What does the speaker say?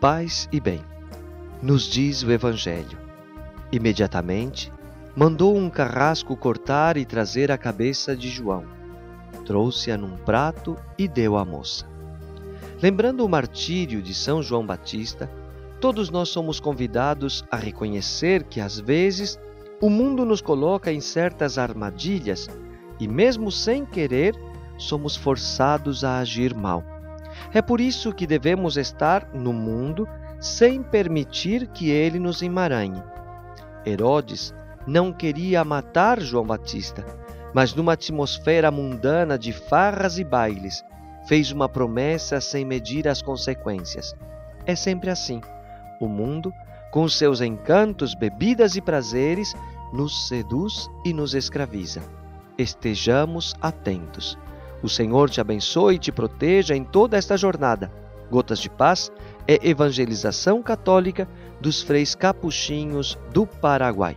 paz e bem, nos diz o Evangelho. Imediatamente, mandou um carrasco cortar e trazer a cabeça de João. Trouxe-a num prato e deu à moça. Lembrando o martírio de São João Batista, todos nós somos convidados a reconhecer que, às vezes, o mundo nos coloca em certas armadilhas e, mesmo sem querer, somos forçados a agir mal. É por isso que devemos estar no mundo sem permitir que ele nos emaranhe. Herodes não queria matar João Batista, mas numa atmosfera mundana de farras e bailes, fez uma promessa sem medir as consequências. É sempre assim. O mundo, com seus encantos, bebidas e prazeres, nos seduz e nos escraviza. Estejamos atentos. O Senhor te abençoe e te proteja em toda esta jornada. Gotas de Paz é evangelização católica dos freis capuchinhos do Paraguai.